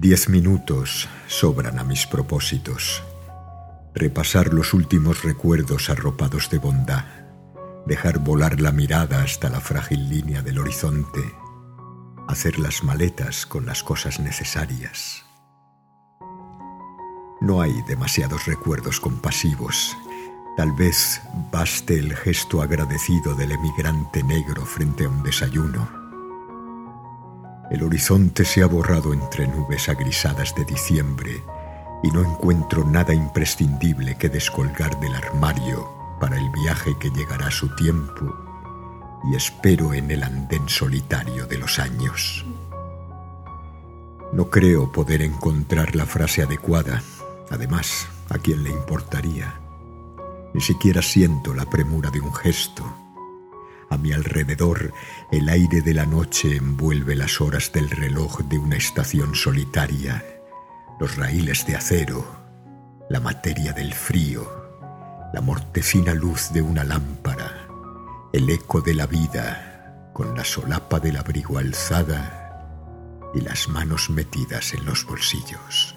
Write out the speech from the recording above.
Diez minutos sobran a mis propósitos. Repasar los últimos recuerdos arropados de bondad, dejar volar la mirada hasta la frágil línea del horizonte, hacer las maletas con las cosas necesarias. No hay demasiados recuerdos compasivos. Tal vez baste el gesto agradecido del emigrante negro frente a un desayuno el horizonte se ha borrado entre nubes agrisadas de diciembre y no encuentro nada imprescindible que descolgar del armario para el viaje que llegará a su tiempo y espero en el andén solitario de los años. No creo poder encontrar la frase adecuada, además, ¿a quién le importaría? Ni siquiera siento la premura de un gesto a mi alrededor, el aire de la noche envuelve las horas del reloj de una estación solitaria, los raíles de acero, la materia del frío, la mortecina luz de una lámpara, el eco de la vida con la solapa del abrigo alzada y las manos metidas en los bolsillos.